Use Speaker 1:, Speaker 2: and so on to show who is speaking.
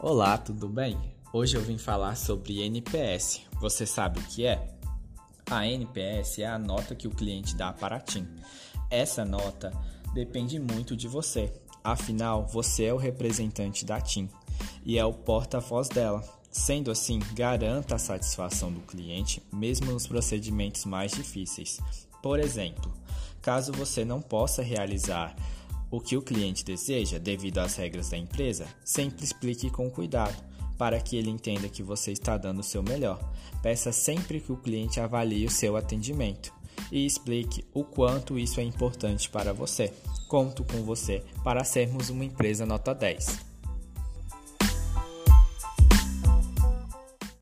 Speaker 1: Olá, tudo bem? Hoje eu vim falar sobre NPS. Você sabe o que é? A NPS é a nota que o cliente dá para a TIM. Essa nota depende muito de você. Afinal, você é o representante da TIM e é o porta-voz dela. Sendo assim, garanta a satisfação do cliente mesmo nos procedimentos mais difíceis. Por exemplo, caso você não possa realizar o que o cliente deseja devido às regras da empresa, sempre explique com cuidado, para que ele entenda que você está dando o seu melhor. Peça sempre que o cliente avalie o seu atendimento e explique o quanto isso é importante para você. Conto com você para sermos uma empresa nota 10.